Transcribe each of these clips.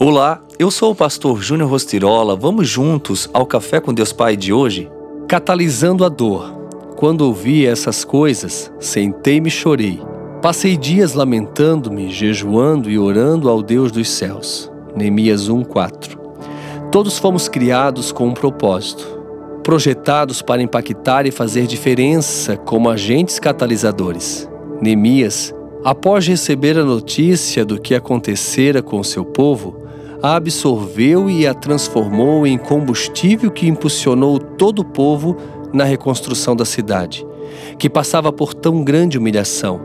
Olá, eu sou o pastor Júnior Rostirola. Vamos juntos ao Café com Deus Pai de hoje? Catalisando a dor. Quando ouvi essas coisas, sentei-me e chorei. Passei dias lamentando-me, jejuando e orando ao Deus dos céus. Neemias 1:4. Todos fomos criados com um propósito, projetados para impactar e fazer diferença como agentes catalisadores. Neemias, após receber a notícia do que acontecera com seu povo, a absorveu e a transformou em combustível que impulsionou todo o povo na reconstrução da cidade, que passava por tão grande humilhação.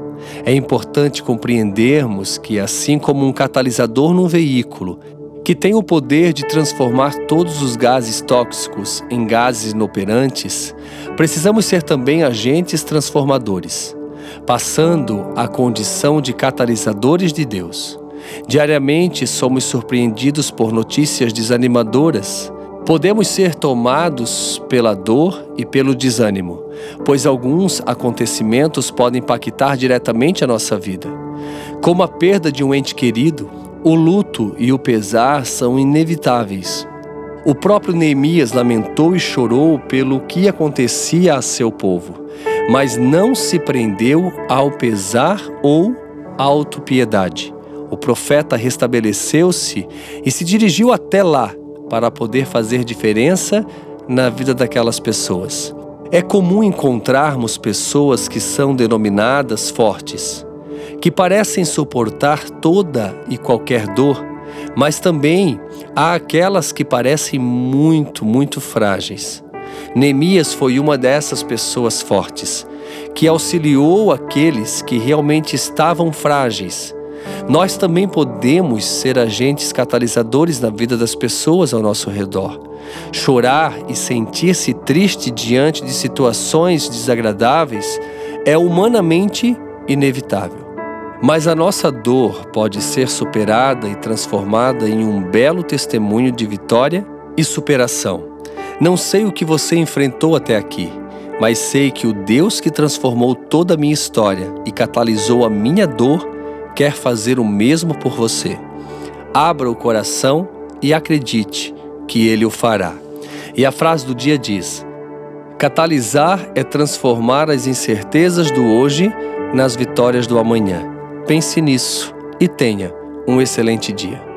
É importante compreendermos que, assim como um catalisador num veículo, que tem o poder de transformar todos os gases tóxicos em gases inoperantes, precisamos ser também agentes transformadores, passando a condição de catalisadores de Deus. Diariamente somos surpreendidos por notícias desanimadoras. Podemos ser tomados pela dor e pelo desânimo, pois alguns acontecimentos podem impactar diretamente a nossa vida. Como a perda de um ente querido, o luto e o pesar são inevitáveis. O próprio Neemias lamentou e chorou pelo que acontecia a seu povo, mas não se prendeu ao pesar ou autopiedade o profeta restabeleceu-se e se dirigiu até lá para poder fazer diferença na vida daquelas pessoas. É comum encontrarmos pessoas que são denominadas fortes, que parecem suportar toda e qualquer dor, mas também há aquelas que parecem muito, muito frágeis. Neemias foi uma dessas pessoas fortes, que auxiliou aqueles que realmente estavam frágeis nós também podemos ser agentes catalisadores na vida das pessoas ao nosso redor. Chorar e sentir-se triste diante de situações desagradáveis é humanamente inevitável. Mas a nossa dor pode ser superada e transformada em um belo testemunho de vitória e superação. Não sei o que você enfrentou até aqui, mas sei que o Deus que transformou toda a minha história e catalisou a minha dor quer fazer o mesmo por você. Abra o coração e acredite que ele o fará. E a frase do dia diz: Catalisar é transformar as incertezas do hoje nas vitórias do amanhã. Pense nisso e tenha um excelente dia.